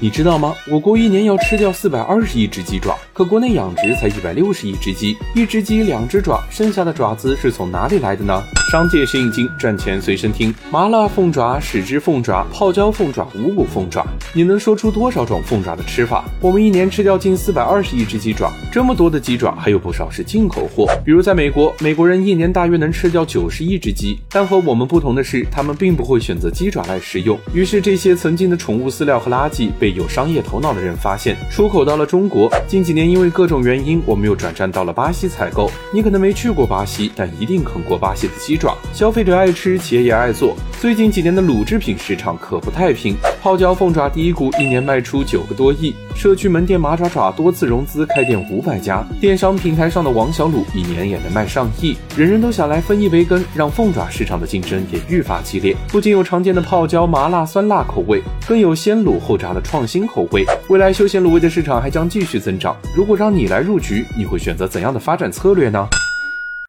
你知道吗？我国一年要吃掉四百二十亿只鸡爪，可国内养殖才一百六十亿只鸡，一只鸡两只爪，剩下的爪子是从哪里来的呢？商界生意经，赚钱随身听。麻辣凤爪、豉汁凤爪、泡椒凤爪、五谷凤爪，你能说出多少种凤爪的吃法？我们一年吃掉近四百二十亿只鸡爪，这么多的鸡爪，还有不少是进口货。比如在美国，美国人一年大约能吃掉九十亿只鸡，但和我们不同的是，他们并不会选择鸡爪来食用。于是这些曾经的宠物饲料和垃圾被有商业头脑的人发现，出口到了中国。近几年因为各种原因，我们又转战到了巴西采购。你可能没去过巴西，但一定啃过巴西的鸡爪。消费者爱吃，企业也爱做。最近几年的卤制品市场可不太平，泡椒凤爪第一股一年卖出九个多亿，社区门店麻爪爪多次融资开店五百家，电商平台上的王小卤一年也能卖上亿。人人都想来分一杯羹，让凤爪市场的竞争也愈发激烈。不仅有常见的泡椒麻辣酸辣口味，更有鲜卤后炸的创新口味。未来休闲卤味的市场还将继续增长。如果让你来入局，你会选择怎样的发展策略呢？